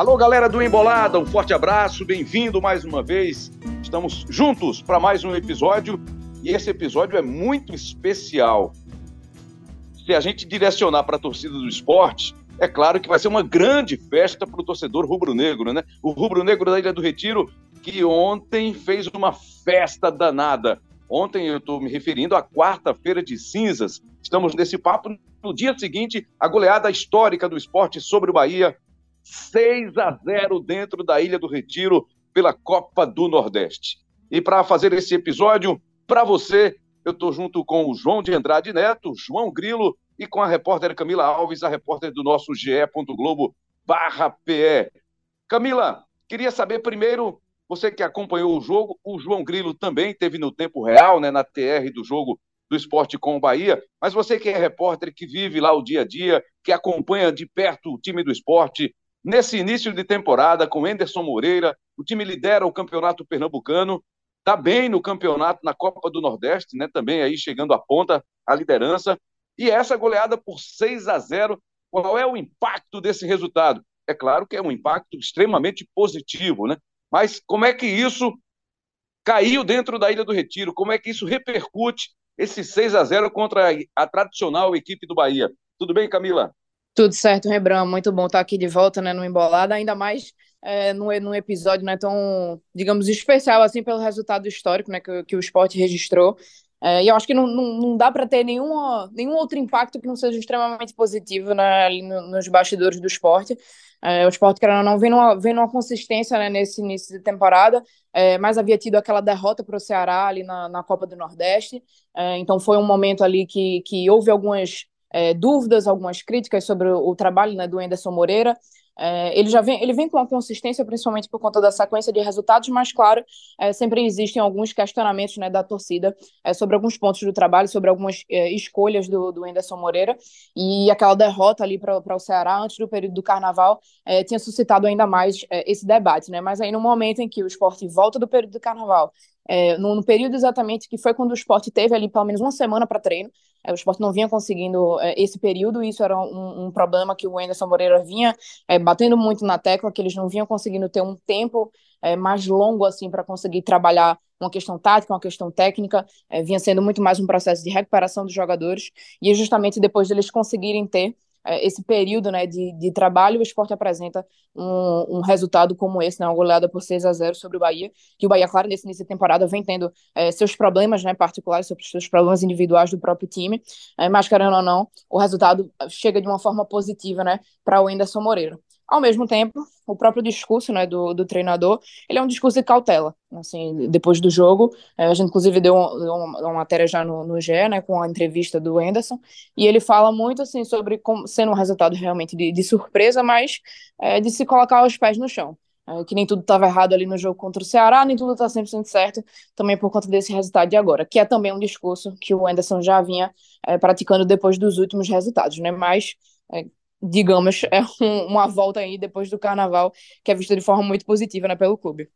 Alô, galera do Embolada, um forte abraço, bem-vindo mais uma vez. Estamos juntos para mais um episódio e esse episódio é muito especial. Se a gente direcionar para a torcida do esporte, é claro que vai ser uma grande festa para o torcedor rubro-negro, né? O rubro-negro da Ilha do Retiro, que ontem fez uma festa danada. Ontem eu estou me referindo à quarta-feira de cinzas. Estamos nesse papo no dia seguinte, a goleada histórica do esporte sobre o Bahia, 6 a 0 dentro da Ilha do Retiro pela Copa do Nordeste. E para fazer esse episódio, para você, eu estou junto com o João de Andrade Neto, João Grilo e com a repórter Camila Alves, a repórter do nosso ge Globo barra PE. Camila, queria saber primeiro, você que acompanhou o jogo, o João Grilo também teve no tempo real, né, na TR do jogo do esporte com o Bahia, mas você que é repórter, que vive lá o dia a dia, que acompanha de perto o time do esporte, Nesse início de temporada, com Enderson Moreira, o time lidera o campeonato pernambucano, está bem no campeonato, na Copa do Nordeste, né? Também aí chegando à ponta, a liderança. E essa goleada por 6 a 0, qual é o impacto desse resultado? É claro que é um impacto extremamente positivo, né? Mas como é que isso caiu dentro da Ilha do Retiro? Como é que isso repercute esse 6 a 0 contra a tradicional equipe do Bahia? Tudo bem, Camila? Tudo certo, Rebran. Muito bom estar aqui de volta né, no Embolada, ainda mais é, num, num episódio né, tão, digamos, especial assim pelo resultado histórico né, que, que o esporte registrou. É, e eu acho que não, não, não dá para ter nenhum, nenhum outro impacto que não seja extremamente positivo né, ali no, nos bastidores do esporte. É, o esporte, querendo ou não, vem numa, vem numa consistência né, nesse início de temporada, é, mas havia tido aquela derrota para o Ceará ali na, na Copa do Nordeste. É, então foi um momento ali que, que houve algumas é, dúvidas, algumas críticas sobre o, o trabalho né, do Anderson Moreira. É, ele já vem, ele vem com uma consistência, principalmente por conta da sequência de resultados, mas claro, é, sempre existem alguns questionamentos né, da torcida é, sobre alguns pontos do trabalho, sobre algumas é, escolhas do, do Anderson Moreira e aquela derrota ali para o Ceará antes do período do Carnaval é, tinha suscitado ainda mais é, esse debate, né? Mas aí no momento em que o esporte volta do período do Carnaval é, no, no, período exatamente que foi quando o esporte teve ali pelo menos uma semana para treino. É, o esporte não vinha conseguindo é, esse período, e isso era um, um, problema que o Anderson Moreira vinha é, batendo muito na tecla, que eles não vinham conseguindo ter um tempo é, mais longo assim para conseguir trabalhar uma questão tática, uma questão técnica, é, vinha sendo muito mais um processo de recuperação dos jogadores, e justamente depois deles conseguirem ter é, esse período né, de, de trabalho, o esporte apresenta um, um resultado como esse, né, uma goleada por 6 a 0 sobre o Bahia, que o Bahia, claro, nesse início de temporada vem tendo é, seus problemas né, particulares, seus problemas individuais do próprio time, é, mas querendo ou não, o resultado chega de uma forma positiva né, para o Anderson Moreira. Ao mesmo tempo, o próprio discurso né, do, do treinador, ele é um discurso de cautela. Assim, depois do jogo, é, a gente inclusive deu uma, uma matéria já no, no GE, né, com a entrevista do Anderson, e ele fala muito assim sobre como, sendo um resultado realmente de, de surpresa, mas é, de se colocar os pés no chão. É, que nem tudo estava errado ali no jogo contra o Ceará, nem tudo está 100% certo, também por conta desse resultado de agora, que é também um discurso que o Anderson já vinha é, praticando depois dos últimos resultados, né? Mas é, digamos, é um, uma volta aí depois do carnaval que é vista de forma muito positiva né, pelo clube.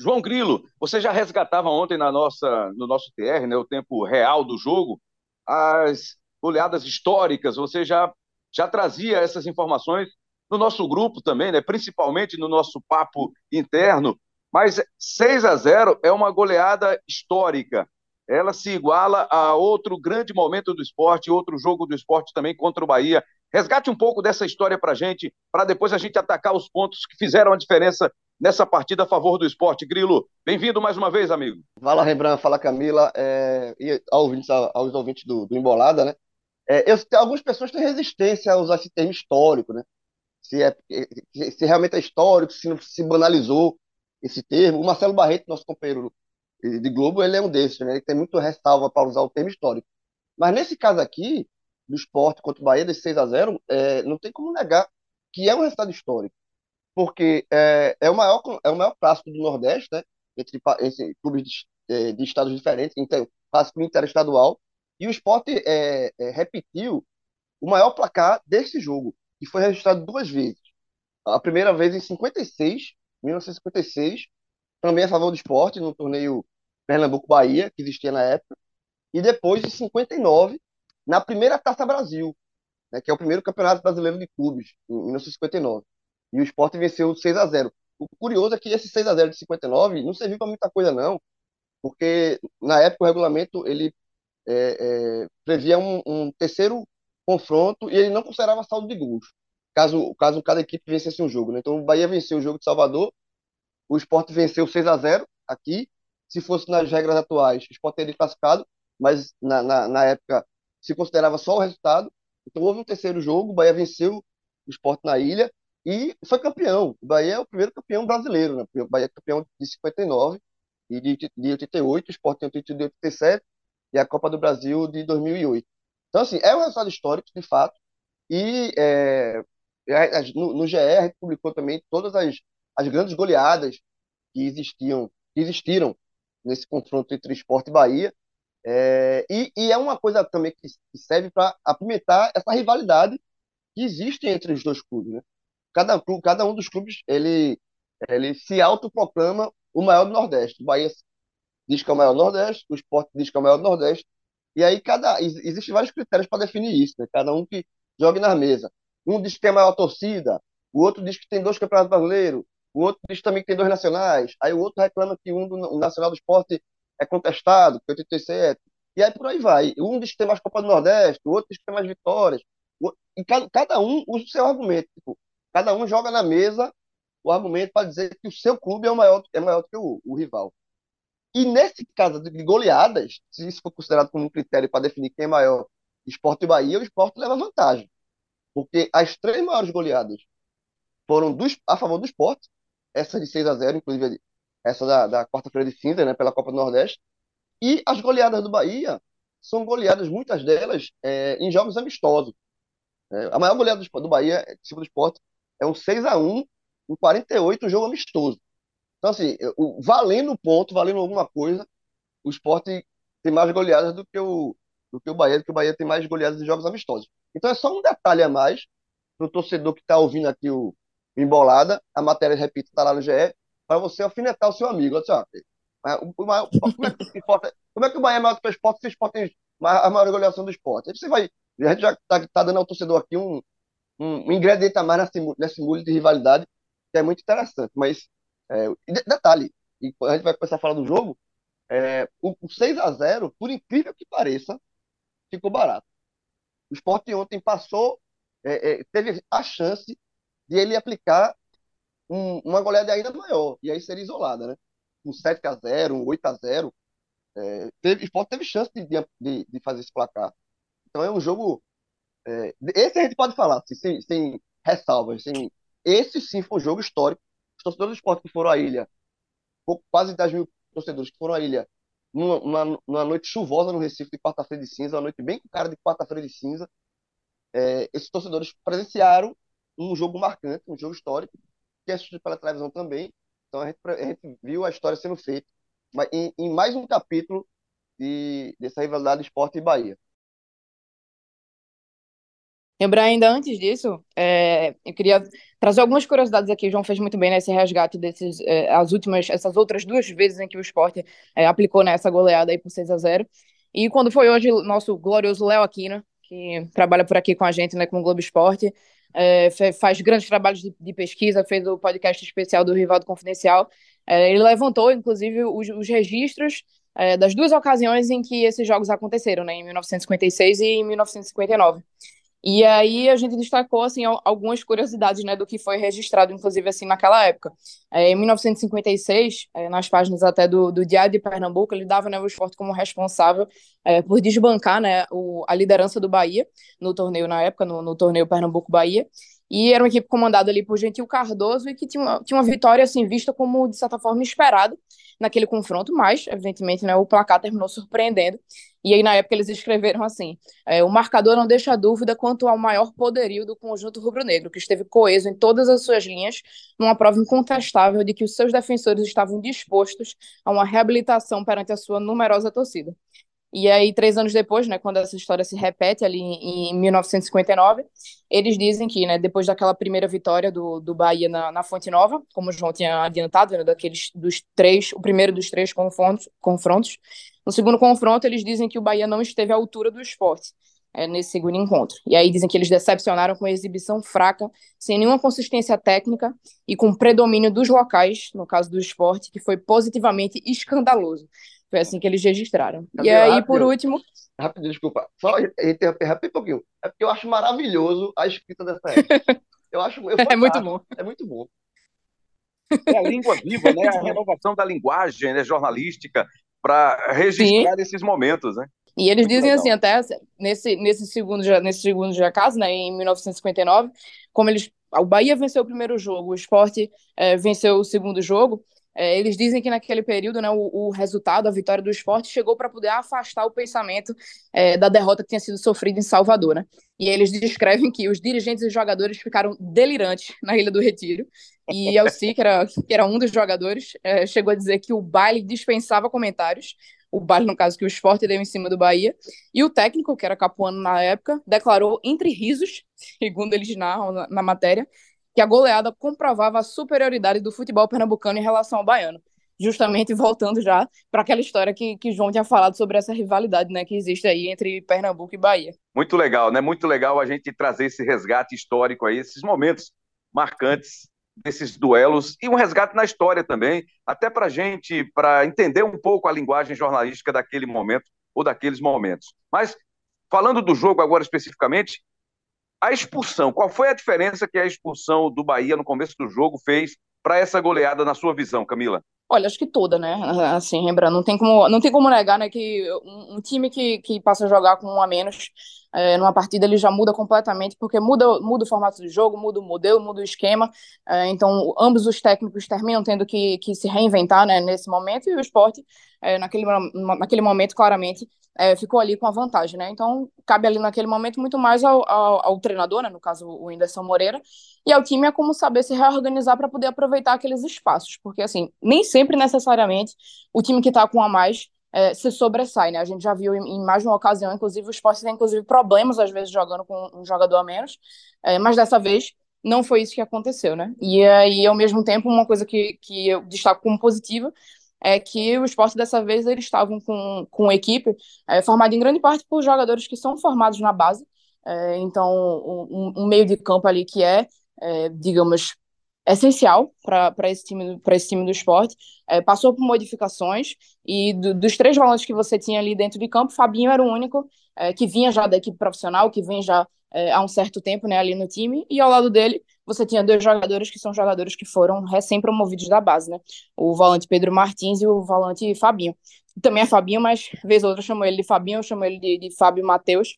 João Grilo, você já resgatava ontem na nossa, no nosso TR, né, o tempo real do jogo, as goleadas históricas, você já, já trazia essas informações no nosso grupo também, né, principalmente no nosso papo interno, mas 6 a 0 é uma goleada histórica ela se iguala a outro grande momento do esporte, outro jogo do esporte também contra o Bahia. Resgate um pouco dessa história para gente, para depois a gente atacar os pontos que fizeram a diferença nessa partida a favor do esporte. Grilo, bem-vindo mais uma vez, amigo. Fala, Rembrandt, fala, Camila, é... e aos ouvintes, aos ouvintes do, do Embolada, né? É, eu, algumas pessoas têm resistência a usar esse termo histórico, né? Se, é, se realmente é histórico, se se banalizou esse termo. O Marcelo Barreto, nosso companheiro de Globo, ele é um desses, né? Ele tem muito ressalva para usar o termo histórico. Mas nesse caso aqui, do esporte contra o Bahia, desse 6 a 0 é, não tem como negar que é um resultado histórico. Porque é, é, o, maior, é o maior clássico do Nordeste, né? Entre, entre clubes de, é, de estados diferentes, inter, clássico interestadual. E o esporte é, é, repetiu o maior placar desse jogo, que foi registrado duas vezes. A primeira vez em 56, 1956, também a favor do esporte, no torneio Pernambuco-Bahia, que existia na época, e depois, em 59, na primeira Taça Brasil, né, que é o primeiro campeonato brasileiro de clubes, em 1959. e o Sport venceu 6 a 0 O curioso é que esse 6 a 0 de 59 não serviu para muita coisa, não, porque na época o regulamento ele é, é, previa um, um, terceiro confronto e ele não considerava saldo de gols, caso, caso cada equipe vencesse um jogo. Né? Então o Bahia venceu o jogo de Salvador, o Sport venceu 6 a 0 aqui. Se fosse nas regras atuais, o Sport teria classificado, mas na, na, na época se considerava só o resultado. Então houve um terceiro jogo, o Bahia venceu o Sport na ilha e foi campeão. O Bahia é o primeiro campeão brasileiro, né? O Bahia é campeão de 59 e de, de 88, o Sport tem o título de 87 e a Copa do Brasil de 2008. Então, assim, é um resultado histórico, de fato, e é, no, no GE a gente publicou também todas as, as grandes goleadas que existiam, que existiram nesse confronto entre Sport e Bahia, é, e, e, é uma coisa também que, serve para apimentar essa rivalidade que existe entre os dois clubes. Né? Cada, cada um dos clubes ele, ele se autoproclama o maior do Nordeste. O Bahia diz que é o maior do Nordeste, o Sport diz que é o maior do Nordeste, e aí cada existem vários critérios para definir isso, né? cada um que joga na mesa. Um diz que tem a maior torcida, o outro diz que tem dois campeonatos brasileiros, o outro diz também que tem dois nacionais, aí o outro reclama que um do Nacional do Esporte é contestado, que é 87. E aí por aí vai. Um diz que tem mais Copa do Nordeste, o outro diz que tem mais vitórias. E cada, cada um usa o seu argumento. Tipo, cada um joga na mesa o argumento para dizer que o seu clube é maior, é maior do que o, o rival. E nesse caso de goleadas, se isso for considerado como um critério para definir quem é maior, Esporte e Bahia, o Esporte leva vantagem. Porque as três maiores goleadas foram dos, a favor do Esporte, essa de 6 a 0 inclusive essa da, da quarta-feira de cinza, né, pela Copa do Nordeste. E as goleadas do Bahia são goleadas, muitas delas, é, em jogos amistosos. É, a maior goleada do, do Bahia, tipo do esporte, é um 6 a 1 em 48, um jogo amistoso. Então, assim, o, valendo ponto, valendo alguma coisa, o esporte tem mais goleadas do que o, do que o Bahia, do que o Bahia tem mais goleadas em jogos amistosos. Então é só um detalhe a mais para o torcedor que está ouvindo aqui o Embolada, a matéria, repito, está lá no GE, para você alfinetar o seu amigo. Assim, ó, como, é que, como é que o Bahia é maior do que o esporte se o esporte tem a maior goleação do esporte? Você vai. A gente já está tá dando ao torcedor aqui um, um ingrediente a mais nesse, mundo de rivalidade, que é muito interessante. Mas, é, detalhe, a gente vai começar a falar do jogo, é, o, o 6 a 0 por incrível que pareça, ficou barato. O esporte ontem passou, é, é, teve a chance de ele aplicar um, uma goleada ainda maior, e aí seria isolada, né? Um 7 a 0 um 8 a 0 é, teve, esporte teve chance de, de, de, fazer esse placar. Então é um jogo. É, esse a gente pode falar, assim, sem, sem ressalvas. Sem, esse sim foi um jogo histórico. Os torcedores do esporte que foram à ilha, quase 10 mil torcedores que foram à ilha numa, numa, noite chuvosa no Recife de quarta-feira de cinza, uma noite bem com cara de quarta-feira de cinza. É, esses torcedores presenciaram um jogo marcante, um jogo histórico, que é assistido pela televisão também. Então a gente, a gente viu a história sendo feita em, em mais um capítulo de, dessa rivalidade esporte e Bahia. Lembrar ainda antes disso, é, eu queria trazer algumas curiosidades aqui. O João fez muito bem nesse resgate desses, é, as últimas, essas outras duas vezes em que o esporte é, aplicou nessa goleada aí por 6 a 0 E quando foi hoje nosso glorioso Léo Aquino, que trabalha por aqui com a gente, né, com o Globo Esporte, é, faz grandes trabalhos de, de, pesquisa, fez o podcast especial do Rivaldo Confidencial. É, ele levantou, inclusive, os, os registros é, das duas ocasiões em que esses jogos aconteceram, né, em 1956 e em 1959. E aí a gente destacou assim algumas curiosidades, né, do que foi registrado, inclusive assim naquela época. É, em 1956, é, nas páginas até do, do Diário de Pernambuco, ele dava né, o esporte como responsável é, por desbancar né, o, a liderança do Bahia no torneio na época, no, no torneio Pernambuco Bahia. E era uma equipe comandada ali por Gentil Cardoso e que tinha uma, tinha uma vitória assim vista como de certa forma esperada naquele confronto, mas evidentemente né, o placar terminou surpreendendo. E aí na época eles escreveram assim: é, o marcador não deixa dúvida quanto ao maior poderio do conjunto rubro-negro, que esteve coeso em todas as suas linhas, numa prova incontestável de que os seus defensores estavam dispostos a uma reabilitação perante a sua numerosa torcida. E aí, três anos depois, né, quando essa história se repete ali em, em 1959, eles dizem que, né, depois daquela primeira vitória do, do Bahia na, na Fonte Nova, como o João tinha adiantado, né, daqueles dos três, o primeiro dos três confrontos, confrontos, no segundo confronto eles dizem que o Bahia não esteve à altura do esporte. é, nesse segundo encontro. E aí dizem que eles decepcionaram com a exibição fraca, sem nenhuma consistência técnica e com predomínio dos locais, no caso do esporte, que foi positivamente escandaloso. Foi assim que eles registraram. e aí, rápido, por último. Rapidinho, desculpa. Só interromper um pouquinho. É porque eu acho maravilhoso a escrita dessa época. Eu acho eu é muito bom. É muito bom. É a língua viva, né? A renovação da linguagem né, jornalística para registrar Sim. esses momentos, né? E eles dizem assim, até nesse, nesse segundo nesse segundo já caso, né, em 1959, como eles o Bahia venceu o primeiro jogo, o Esporte é, venceu o segundo jogo, é, eles dizem que naquele período, né, o, o resultado, a vitória do esporte, chegou para poder afastar o pensamento é, da derrota que tinha sido sofrida em Salvador. Né? E eles descrevem que os dirigentes e jogadores ficaram delirantes na Ilha do Retiro. E Elci, que era, que era um dos jogadores, é, chegou a dizer que o baile dispensava comentários. O baile, no caso, que o esporte deu em cima do Bahia. E o técnico, que era Capuano na época, declarou entre risos, segundo eles narram na, na matéria, que a goleada comprovava a superioridade do futebol pernambucano em relação ao baiano. Justamente voltando já para aquela história que, que João tinha falado sobre essa rivalidade né, que existe aí entre Pernambuco e Bahia. Muito legal, né? Muito legal a gente trazer esse resgate histórico aí, esses momentos marcantes desses duelos e um resgate na história também, até para gente, para entender um pouco a linguagem jornalística daquele momento ou daqueles momentos. Mas, falando do jogo agora especificamente, a expulsão, qual foi a diferença que a expulsão do Bahia no começo do jogo fez para essa goleada na sua visão, Camila? Olha, acho que toda, né? Assim, lembrando, não tem como, não tem como negar, né, que um, um time que, que passa a jogar com um a menos é, numa partida ele já muda completamente, porque muda, muda o formato do jogo, muda o modelo, muda o esquema. É, então, ambos os técnicos terminam tendo que, que se reinventar né, nesse momento, e o esporte, é, naquele, naquele momento, claramente, é, ficou ali com a vantagem, né? Então, cabe ali naquele momento muito mais ao, ao, ao treinador, né? No caso, o Whindersson Moreira, e ao time é como saber se reorganizar para poder aproveitar aqueles espaços, porque, assim, nem sempre necessariamente o time que está com a mais é, se sobressai, né? A gente já viu em, mais de uma ocasião, inclusive, o esporte tem, inclusive, problemas, às vezes, jogando com um jogador a menos, é, mas dessa vez não foi isso que aconteceu, né? E aí, ao mesmo tempo, uma coisa que, que eu destaco como positiva é que o esporte dessa vez eles estavam com, com equipe é, formada em grande parte por jogadores que são formados na base, é, então um, um, meio de campo ali que é, é digamos, essencial para esse time esse time do esporte. É, passou por modificações e do, dos três volantes que você tinha ali dentro de campo, Fabinho era o único é, que vinha já da equipe profissional, que vem já é, há um certo tempo né, ali no time, e ao lado dele você tinha dois jogadores que são jogadores que foram recém-promovidos da base, né? O volante Pedro Martins e o volante Fabinho. Também é Fabinho, mas vez ou outra chamo ele de Fabinho, eu chamo ele de, de Fábio Matheus,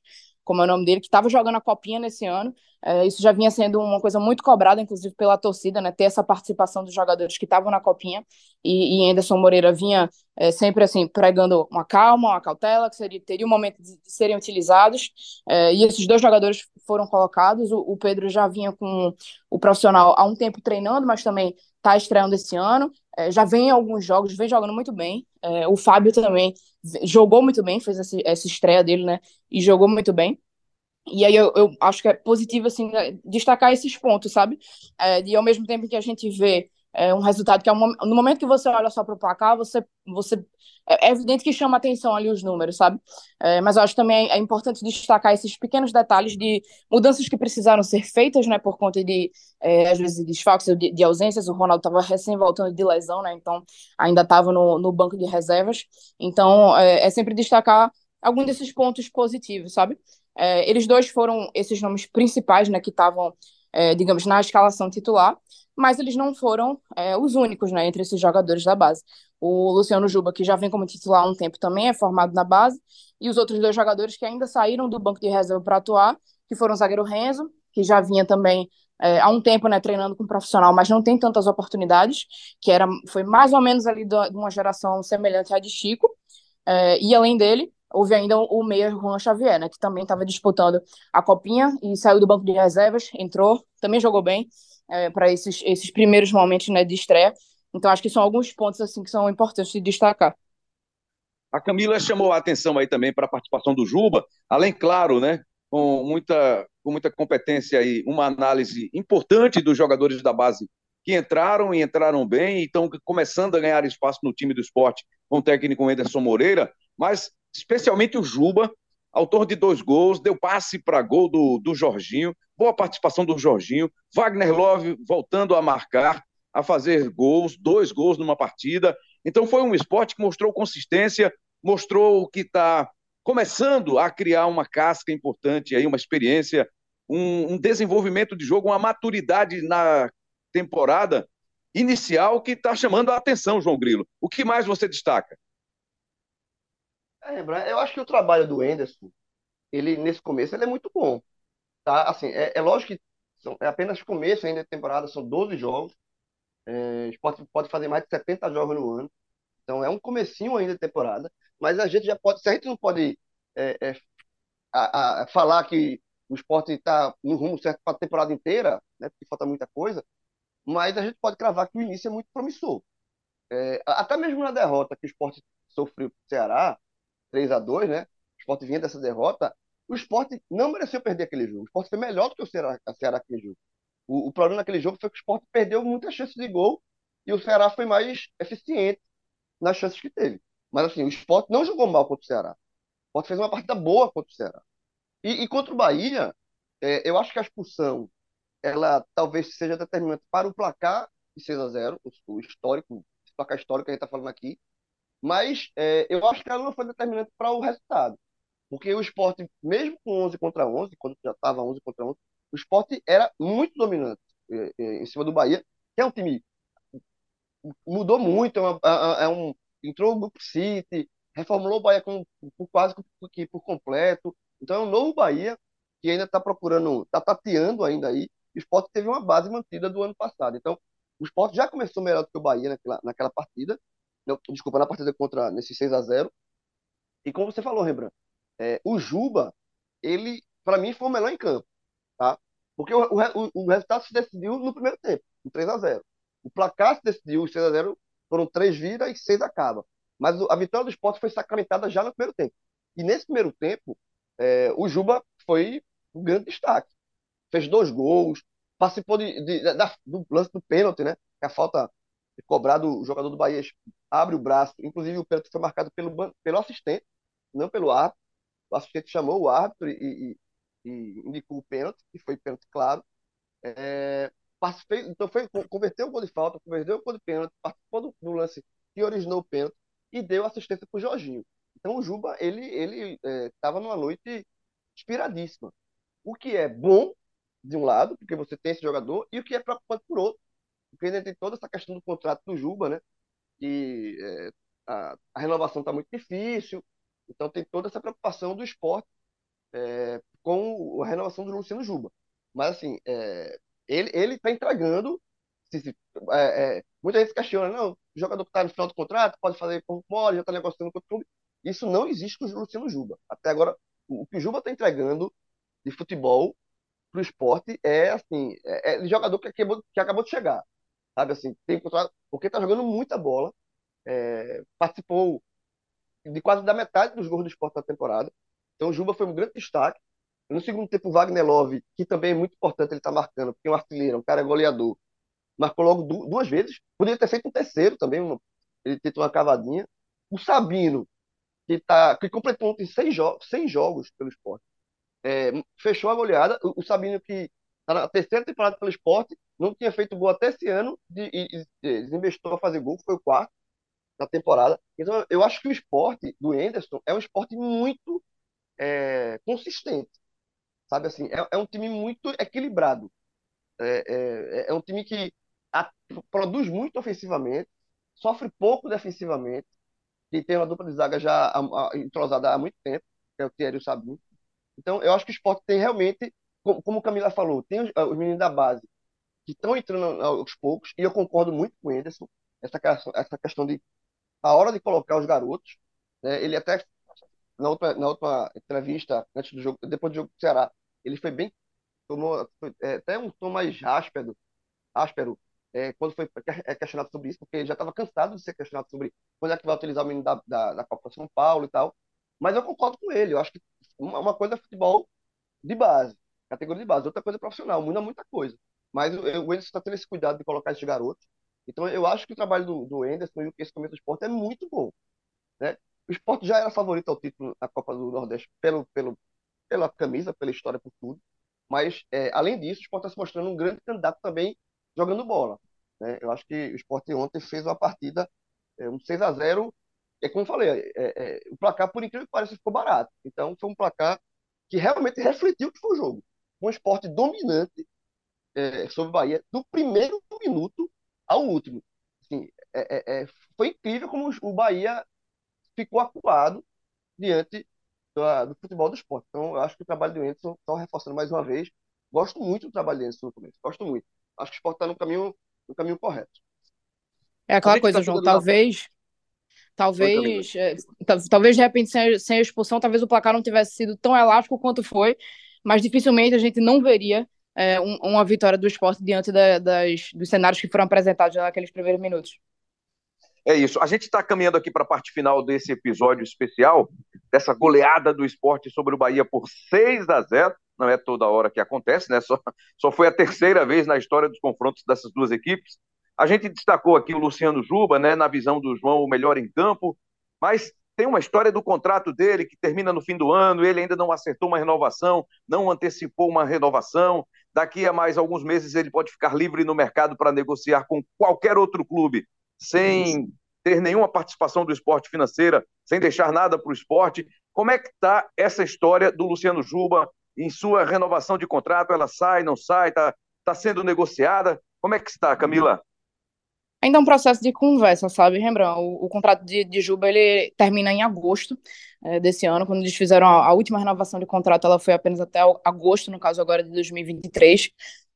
como é o nome dele, que estava jogando a copinha nesse ano. É, isso já vinha sendo uma coisa muito cobrada, inclusive pela torcida, né? Ter essa participação dos jogadores que estavam na copinha. E, e Anderson Moreira vinha é, sempre assim pregando uma calma, uma cautela, que seria, teria um momento de, de serem utilizados. É, e esses dois jogadores foram colocados. O, o, Pedro já vinha com o profissional há um tempo treinando, mas também está estreando esse ano. É, já vem em alguns jogos, vem jogando muito bem. É, o Fábio também jogou muito bem, fez essa, essa estreia dele, né? E jogou muito bem. E aí eu, eu acho que é positivo, assim, né, destacar esses pontos, sabe? É, e ao mesmo tempo que a gente vê é, um resultado que é um, no momento que você olha só para o placar, você, você é, é evidente que chama atenção ali os números, sabe? É, mas eu acho também é importante destacar esses pequenos detalhes de mudanças que precisaram ser feitas, né, por conta de, é, às vezes, de desfalques, de, de ausências. O Ronaldo estava recém voltando de lesão, né, então ainda estava no, no banco de reservas. Então é, é sempre destacar algum desses pontos positivos, sabe? É, eles dois foram esses nomes principais, né, que estavam, é, digamos, na escalação titular, mas eles não foram é, os únicos, né, entre esses jogadores da base. O Luciano Juba, que já vem como titular há um tempo, também é formado na base, e os outros dois jogadores que ainda saíram do banco de reserva para atuar, que foram o zagueiro Renzo, que já vinha também é, há um tempo, né, treinando com um profissional, mas não tem tantas oportunidades, que era, foi mais ou menos ali de uma geração semelhante à de Chico, é, e além dele, houve ainda o meia Juan Xavier, né, que também estava disputando a copinha e saiu do banco de reservas, entrou, também jogou bem é, para esses, esses primeiros momentos né, de estreia. Então acho que são alguns pontos assim que são importantes de destacar. A Camila chamou a atenção aí também para a participação do Juba, além, claro, né, com muita, com muita competência e uma análise importante dos jogadores da base que entraram e entraram bem e estão começando a ganhar espaço no time do esporte com o técnico Anderson Moreira, mas especialmente o Juba, autor de dois gols, deu passe para gol do, do Jorginho, boa participação do Jorginho, Wagner Love voltando a marcar, a fazer gols, dois gols numa partida. Então foi um esporte que mostrou consistência, mostrou que está começando a criar uma casca importante aí, uma experiência, um, um desenvolvimento de jogo, uma maturidade na temporada inicial que está chamando a atenção, João Grilo. O que mais você destaca? É, eu acho que o trabalho do Enderson, ele nesse começo, ele é muito bom. Tá? Assim, é, é lógico que são, é apenas começo ainda da temporada, são 12 jogos. É, pode, pode fazer mais de 70 jogos no ano. Então é um comecinho ainda de temporada. Mas a gente já pode, se a gente não pode é, é, a, a, falar que o esporte está no rumo certo para a temporada inteira, né, porque falta muita coisa, mas a gente pode cravar que o início é muito promissor. É, até mesmo na derrota que o esporte sofreu para o Ceará, 3 a 2 né? O esporte vinha dessa derrota, o esporte não mereceu perder aquele jogo. O esporte foi melhor do que o Ceará, a Ceará aquele jogo. O, o problema naquele jogo foi que o esporte perdeu muitas chances de gol e o Ceará foi mais eficiente nas chances que teve. Mas assim, o esporte não jogou mal contra o Ceará. O esporte fez uma partida boa contra o Ceará. E, e contra o Bahia, é, eu acho que a expulsão ela talvez seja determinante para o placar de 6 a 0 o, o histórico, o placar histórico que a gente está falando aqui, mas é, eu acho que ela não foi determinante para o resultado. Porque o esporte, mesmo com 11 contra 11, quando já estava 11 contra 11, o esporte era muito dominante é, é, em cima do Bahia, que é um time mudou muito, é, uma, é, é um entrou no Grupo City, reformulou o Bahia com, com quase que por completo. Então é um novo Bahia que ainda está procurando, está tateando ainda aí. O esporte teve uma base mantida do ano passado. Então, o esporte já começou melhor do que o Bahia naquela, naquela partida. Desculpa, na partida contra nesse 6 a 0 E como você falou, Rembrandt, é, o Juba, ele, para mim, foi o melhor em campo. Tá? Porque o, o, o resultado se decidiu no primeiro tempo, no 3 a 0 O placar se decidiu, o 6 a 0 foram três viras e seis acaba. Mas a vitória do esporte foi sacramentada já no primeiro tempo. E nesse primeiro tempo, é, o Juba foi um grande destaque. Fez dois gols, participou de, de, de, do lance do pênalti, né? Que a falta cobrado, o jogador do Bahia abre o braço. Inclusive, o pênalti foi marcado pelo, pelo assistente, não pelo árbitro. O assistente chamou o árbitro e, e, e indicou o pênalti, que foi pênalti claro. É, então foi, converteu o gol de falta, converteu o gol de pênalti, participou do, do lance que originou o pênalti e deu assistência para o Jorginho. Então o Juba, ele ele estava é, numa noite inspiradíssima. O que é bom, de um lado, porque você tem esse jogador, e o que é preocupante por outro, porque ainda tem toda essa questão do contrato do Juba, né? E é, a, a, renovação está muito difícil, então tem toda essa preocupação do esporte é, com a renovação do Luciano Juba. Mas assim, é, ele está entregando. Se, se, é, é, muita gente questiona, não, o jogador que está no final do contrato pode fazer como pode, já está negociando com o clube. Isso não existe com o Luciano Juba. Até agora, o, o que o Juba está entregando de futebol para o esporte é assim, é, é jogador que acabou, que acabou de chegar. Sabe assim, tem porque está jogando muita bola, é, participou de quase da metade dos gols do esporte da temporada. Então o Juba foi um grande destaque. No segundo tempo, o Wagner Love, que também é muito importante, ele está marcando, porque é um artilheiro, um cara goleador. Marcou logo duas vezes. Poderia ter feito um terceiro também, uma, ele tentou uma cavadinha. O Sabino, que, tá, que completou ontem seis, jo 100 jogos pelo esporte, é, fechou a goleada. O, o Sabino, que está na terceira temporada pelo esporte, não tinha feito gol até esse ano, e, e, desinvestiu a fazer gol, foi o quarto na temporada. Então, eu acho que o esporte do Anderson é um esporte muito é, consistente. Sabe assim, é, é um time muito equilibrado. É, é, é um time que a, produz muito ofensivamente, sofre pouco defensivamente, e tem uma dupla de zaga já a, a, entrosada há muito tempo, que é o Thierry Sabino. Então, eu acho que o esporte tem realmente, como, como Camila falou, tem os, os meninos da base que estão entrando aos poucos, e eu concordo muito com o Anderson, essa, essa questão de a hora de colocar os garotos, né, ele até na outra, na outra entrevista, antes do jogo, depois do jogo do Ceará, ele foi bem, tomou foi, é, até um tom mais áspero, áspero é, quando foi é, questionado sobre isso, porque ele já estava cansado de ser questionado sobre quando é que vai utilizar o menino da, da, da Copa São Paulo e tal. Mas eu concordo com ele, eu acho que uma, uma coisa é futebol de base, categoria de base, outra coisa é profissional, muda muita coisa. Mas o, o Anderson está tendo esse cuidado de colocar esses garotos. Então eu acho que o trabalho do, do Anderson e esse começo do esporte é muito bom. Né? o esporte já era favorito ao título na Copa do Nordeste pelo, pelo, pela camisa, pela história, por tudo. Mas, é, além disso, o esporte está se mostrando um grande candidato também jogando bola. Né? Eu acho que o esporte ontem fez uma partida, é, um 6 a 0 é como eu falei, é, é, o placar, por incrível que pareça, ficou barato. Então, foi um placar que realmente refletiu o que foi o jogo. Um esporte dominante é, sobre o Bahia, do primeiro minuto ao último. Assim, é, é, é foi incrível como o Bahia ficou acuado diante do, do, futebol do esporte. Então, eu acho que o trabalho do Anderson, só reforçando mais uma vez, gosto muito do trabalho do Anderson no começo. Gosto muito. Acho que o esporte está no caminho, no caminho correto. É aquela coisa, tá João, talvez. Talvez, é, talvez de repente sem, sem a expulsão, talvez o placar não tivesse sido tão elástico quanto foi, mas dificilmente a gente não veria é, um, uma vitória do esporte diante da, das, dos cenários que foram apresentados naqueles primeiros minutos. É isso. A gente está caminhando aqui para a parte final desse episódio especial, dessa goleada do esporte sobre o Bahia por 6 a 0. Não é toda hora que acontece, né? Só, só foi a terceira vez na história dos confrontos dessas duas equipes. A gente destacou aqui o Luciano Juba, né? Na visão do João, o melhor em campo, mas tem uma história do contrato dele que termina no fim do ano, ele ainda não acertou uma renovação, não antecipou uma renovação. Daqui a mais alguns meses ele pode ficar livre no mercado para negociar com qualquer outro clube, sem ter nenhuma participação do esporte financeira, sem deixar nada para o esporte. Como é que está essa história do Luciano Juba em sua renovação de contrato? Ela sai, não sai, está tá sendo negociada? Como é que está, Camila? Ainda é um processo de conversa, sabe, Rembrandt? O, o contrato de, de, Juba ele termina em agosto é, desse ano, quando eles fizeram a, a, última renovação de contrato, ela foi apenas até agosto, no caso agora de 2023.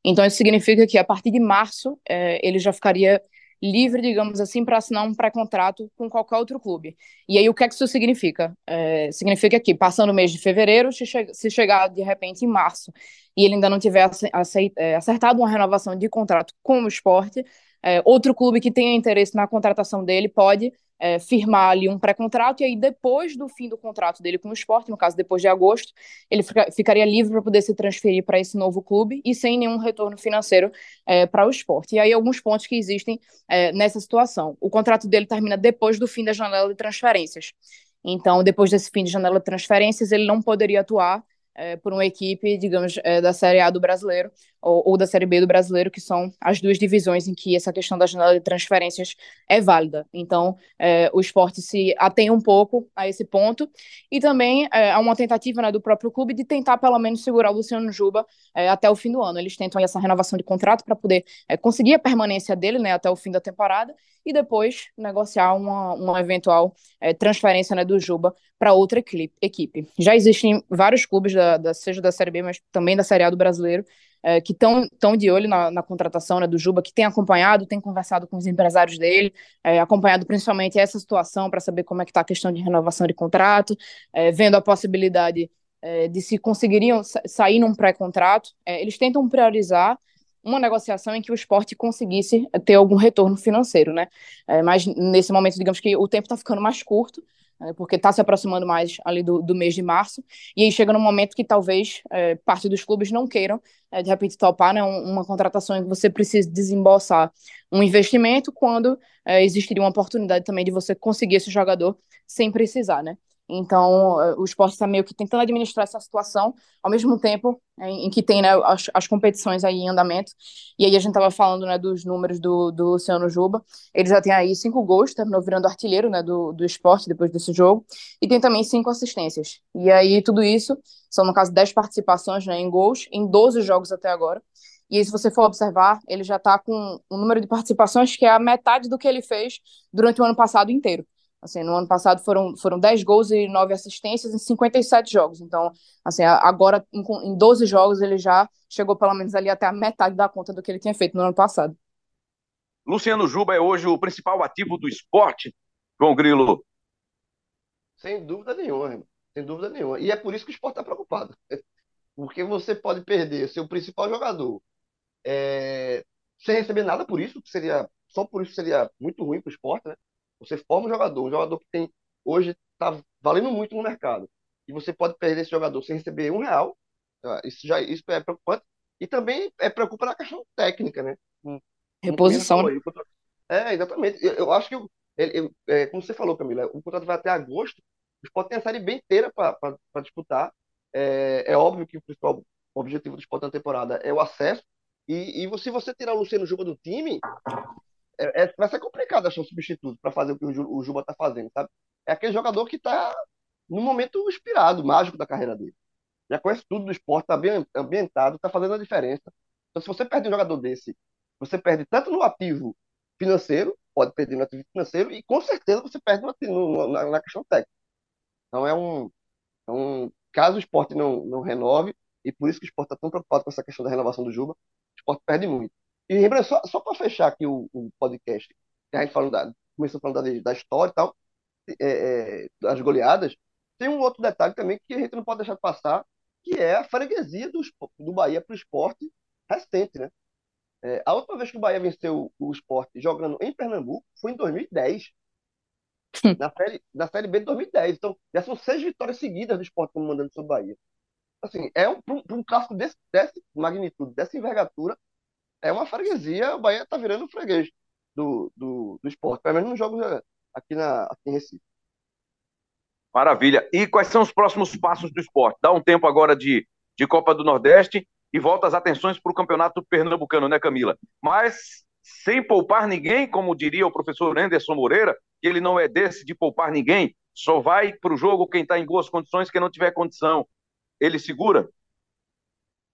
Então isso significa que a partir de março é, ele já ficaria livre, digamos assim, para assinar um pré-contrato com qualquer outro clube. E aí o que é que isso significa? É, significa que passando o mês de fevereiro, se, che se chegar de repente em março e ele ainda não tiver acertado uma renovação de contrato com o esporte, é, outro clube que tenha interesse na contratação dele pode é, firmar ali um pré-contrato e aí depois do fim do contrato dele com o esporte, no caso depois de agosto, ele fica, ficaria livre para poder se transferir para esse novo clube e sem nenhum retorno financeiro é, para o esporte. E aí alguns pontos que existem é, nessa situação. O contrato dele termina depois do fim da janela de transferências. Então, depois desse fim de janela de transferências, ele não poderia atuar é, por uma equipe, digamos, é, da Série A do brasileiro ou, ou, da Série B do brasileiro, que são as duas divisões em que essa questão da janela de transferências é válida. Então, é, o esporte se atém um pouco a esse ponto e também é, há uma tentativa né, do próprio clube de tentar, pelo menos, segurar o Luciano Juba é, até o fim do ano. Eles tentam essa renovação de contrato para poder é, conseguir a permanência dele né, até o fim da temporada e depois negociar uma, uma eventual transferência né, do Juba para outra equipe. Já existem vários clubes, da, da, seja da Série B, mas também da Série A do Brasileiro, é, que estão de olho na, na contratação né, do Juba, que tem acompanhado, tem conversado com os empresários dele, é, acompanhado principalmente essa situação para saber como é que está a questão de renovação de contrato, é, vendo a possibilidade é, de se conseguiriam sair num pré-contrato. É, eles tentam priorizar uma negociação em que o esporte conseguisse ter algum retorno financeiro, né? É, mas nesse momento, digamos que o tempo está ficando mais curto, porque está se aproximando mais ali do, do, mês de março, e aí chega no momento que talvez é, parte dos clubes não queiram, é, de repente, topar né, uma contratação em que você precisa desembolsar um investimento, quando é, existiria uma oportunidade também de você conseguir esse jogador sem precisar, né? Então, eh, o esporte está meio que tentando administrar essa situação, ao mesmo tempo em, em que tem né, as, as, competições aí em andamento. E aí a gente estava falando né, dos números do, do Luciano Juba. Ele já tem aí cinco gols, terminou virando artilheiro né, do, do esporte depois desse jogo. E tem também cinco assistências. E aí tudo isso são, no caso, dez participações né, em gols, em 12 jogos até agora. E aí, se você for observar, ele já está com um número de participações que é a metade do que ele fez durante o ano passado inteiro. Assim, no ano passado foram, foram 10 gols e 9 assistências em 57 jogos. Então, assim, agora em, em 12 jogos ele já chegou pelo menos ali até a metade da conta do que ele tinha feito no ano passado. Luciano Juba é hoje o principal ativo do esporte, João Grilo. Sem dúvida nenhuma, irmão. sem dúvida nenhuma. E é por isso que o esporte está preocupado. Porque você pode perder seu principal jogador é, sem receber nada por isso, que seria só por isso seria muito ruim para o esporte, né? Você forma um jogador, um jogador que tem hoje está valendo muito no mercado, e você pode perder esse jogador sem receber um real. Tá? Isso já isso é preocupante. E também é preocupante na questão técnica, né? Reposição. É, exatamente. Eu, eu acho que ele, é, como você falou, Camila, o contrato vai até agosto, o Sport tem a Série B inteira para disputar. É, é, óbvio que o principal objetivo do Sport na temporada é o acesso, e, e se você tirar o Luciano Juba do time, é, é, vai ser complicado achar um substituto para fazer o que o, Juba está fazendo, sabe? É aquele jogador que está no momento inspirado, mágico da carreira dele. Já conhece tudo do esporte, está bem ambientado, está fazendo a diferença. Então, se você perde um jogador desse, você perde tanto no ativo financeiro, pode perder no ativo financeiro, e com certeza você perde no, no, na, na, questão técnica. Então, é um, é um. Caso o esporte não, não renove, e por isso que o esporte está tão preocupado com essa questão da renovação do Juba, o esporte perde muito. E lembra, só, só para fechar aqui o, o, podcast, que a gente falando da, começou falando da, da história e tal, é, é, das goleadas, tem um outro detalhe também que a gente não pode deixar de passar, que é a freguesia do, do Bahia para o esporte recente, né? É, a última vez que o Bahia venceu o esporte jogando em Pernambuco foi em 2010. na, série, na Série B de 2010. Então, já são seis vitórias seguidas do esporte como mandando sobre o Bahia. Assim, é um, um, um clássico desse, desse magnitude, dessa envergadura, é uma freguesia, o Bahia está virando freguês do, do, do esporte, pelo menos nos jogos é, aqui, na, aqui em Recife. Maravilha. E quais são os próximos passos do esporte? Dá um tempo agora de, de Copa do Nordeste e volta as atenções para o Campeonato Pernambucano, né, Camila? Mas sem poupar ninguém, como diria o professor Anderson Moreira, que ele não é desse de poupar ninguém, só vai para o jogo quem está em boas condições, quem não tiver condição. Ele segura?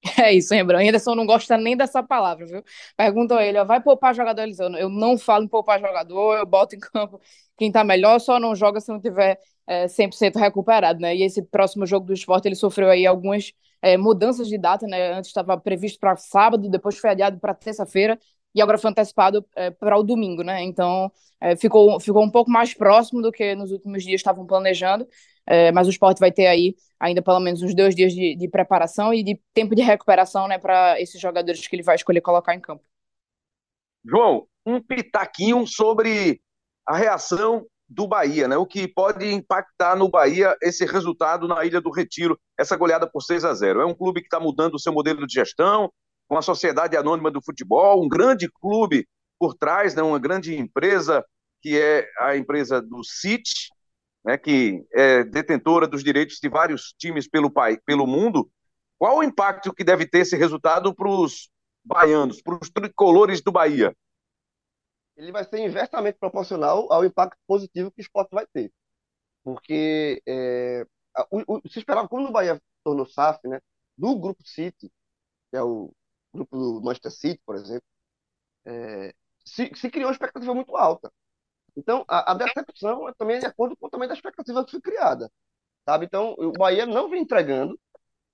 É isso, Bruno? Anderson não gosta nem dessa palavra, viu? Perguntou ele, ó, vai poupar jogador? Ele eu não falo em poupar jogador, eu boto em campo quem tá melhor, só não joga se não tiver é, 100% recuperado, né? E esse próximo jogo do esporte, ele sofreu aí algumas é, mudanças de data, né? Antes estava previsto para sábado, depois foi adiado para terça-feira, e agora foi antecipado é, para o domingo, né? Então é, ficou, ficou um pouco mais próximo do que nos últimos dias estavam planejando, é, mas o esporte vai ter aí ainda pelo menos uns dois dias de, de preparação e de tempo de recuperação, né, para esses jogadores que ele vai escolher colocar em campo. João, um pitaquinho sobre a reação do Bahia, né? O que pode impactar no Bahia esse resultado na Ilha do Retiro, essa goleada por 6 a 0. É um clube que está mudando o seu modelo de gestão, com a Sociedade Anônima do Futebol, um grande clube por trás, né? uma grande empresa que é a empresa do City, né, que é detentora dos direitos de vários times pelo, país, pelo mundo, qual o impacto que deve ter esse resultado para os baianos, para os tricolores do Bahia? Ele vai ser inversamente proporcional ao impacto positivo que o esporte vai ter. Porque é, o, o, se esperava, como o Bahia tornou SAF, né, do Grupo City, que é o grupo do Manchester City, por exemplo, é, se, se criou uma expectativa muito alta. Então, a, a decepção é também de acordo com o tamanho da expectativa que foi criada. Sabe? Então, o Bahia não vem entregando.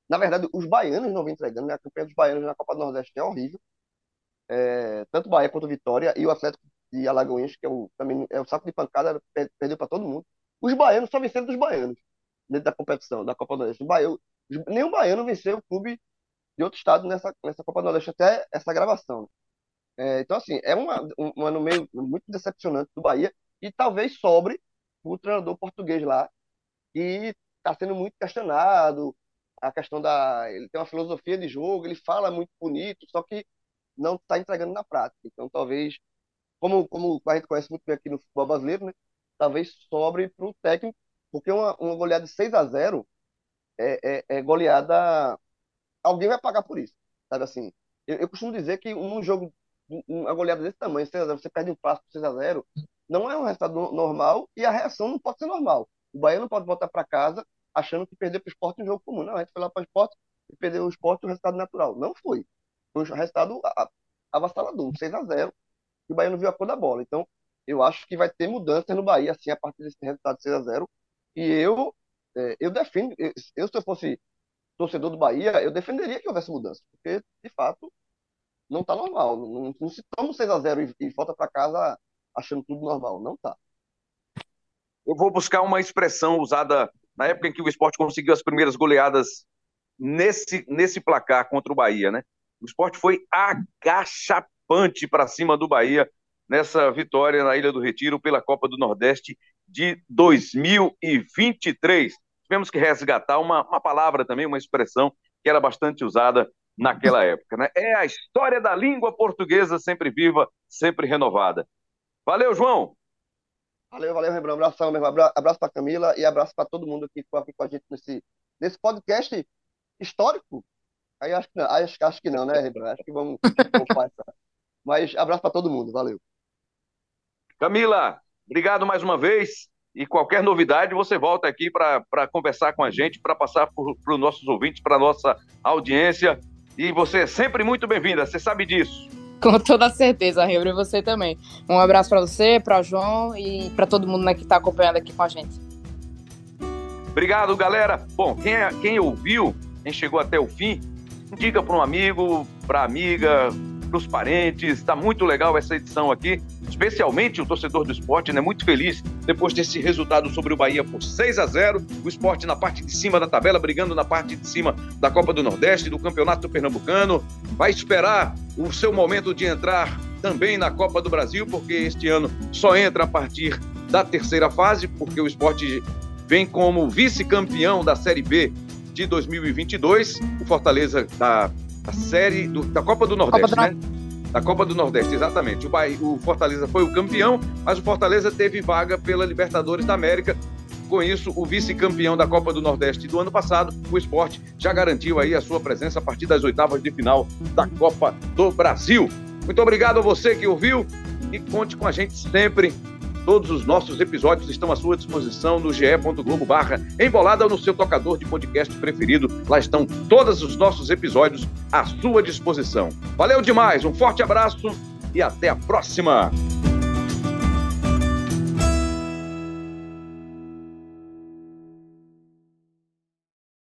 Na verdade, os baianos não vem entregando. Né? A campanha dos baianos na Copa do Nordeste é horrível. É, tanto o Bahia quanto o Vitória e o Atlético de Alagoas, que é o, também é o saco de pancada, perdeu para todo mundo. Os baianos só venceram dos baianos dentro da competição, da Copa do Nordeste. O Bahia, nenhum baiano venceu o clube de outro estado nessa, nessa Copa do Nordeste até essa gravação. É, então, assim, é uma, um, ano meio muito decepcionante do Bahia e talvez sobre o treinador português lá, que está sendo muito questionado. A questão da. Ele tem uma filosofia de jogo, ele fala muito bonito, só que não está entregando na prática. Então, talvez, como, como a gente conhece muito bem aqui no futebol brasileiro, né? Talvez sobre para o técnico, porque uma, uma goleada de 6 a 0 é, é, é goleada. Alguém vai pagar por isso. Sabe assim? Eu, eu costumo dizer que um jogo uma goleada desse tamanho, 6 a 0, você perde um passo por 6 a 0 não é um resultado normal e a reação não pode ser normal. O Bahia não pode voltar para casa achando que perdeu para o esporte um jogo comum. Não, a gente foi lá para o esporte e perdeu o esporte um resultado natural. Não foi. Foi um resultado avassalador, 6 a 0 e o Bahia não viu a cor da bola. Então, eu acho que vai ter mudança no Bahia, assim, a partir desse resultado de 6 a 0 E eu, é, eu defendo, eu, se eu fosse torcedor do Bahia, eu defenderia que houvesse mudança, porque, de fato, não está normal. Não, não, se toma 6 a 0 e, e volta para casa achando tudo normal. Não está. Eu vou buscar uma expressão usada na época em que o esporte conseguiu as primeiras goleadas nesse, nesse placar contra o Bahia, né? O esporte foi agachapante para cima do Bahia nessa vitória na Ilha do Retiro pela Copa do Nordeste de 2023. Tivemos que resgatar uma, uma palavra também, uma expressão que era bastante usada naquela época. Né? É a história da língua portuguesa sempre viva, sempre renovada. Valeu, João! Valeu, valeu, Rembrandt. Abração mesmo. Abraço para Camila e abraço para todo mundo que ficou aqui com a gente nesse, nesse podcast histórico. Aí acho que não, acho, acho que não, né, Rembrandt? Acho que vamos, vamos Mas abraço para todo mundo. Valeu. Camila, obrigado mais uma vez. E qualquer novidade, você volta aqui para conversar com a gente, para passar para os nossos ouvintes, para a nossa audiência. E você é sempre muito bem-vinda, você sabe disso. Com toda certeza, Rebro, e você também. Um abraço para você, para o João e para todo mundo né, que está acompanhando aqui com a gente. Obrigado, galera. Bom, quem, é, quem ouviu, quem chegou até o fim, indica para um amigo, para amiga, para os parentes. Está muito legal essa edição aqui, especialmente o torcedor do esporte, né? Muito feliz depois desse resultado sobre o Bahia por 6 a 0 O esporte na parte de cima da tabela, brigando na parte de cima da Copa do Nordeste, do Campeonato Pernambucano. Vai esperar o seu momento de entrar também na Copa do Brasil, porque este ano só entra a partir da terceira fase, porque o esporte vem como vice-campeão da Série B de 2022. O Fortaleza da a série do, da Copa do Nordeste, Copa do né? Da Copa do Nordeste, exatamente. O, Bahia, o Fortaleza foi o campeão, mas o Fortaleza teve vaga pela Libertadores da América. Com isso, o vice-campeão da Copa do Nordeste do ano passado, o esporte, já garantiu aí a sua presença a partir das oitavas de final da Copa do Brasil. Muito obrigado a você que ouviu e conte com a gente sempre Todos os nossos episódios estão à sua disposição no ge.globo barra embolada ou no seu tocador de podcast preferido. Lá estão todos os nossos episódios à sua disposição. Valeu demais, um forte abraço e até a próxima!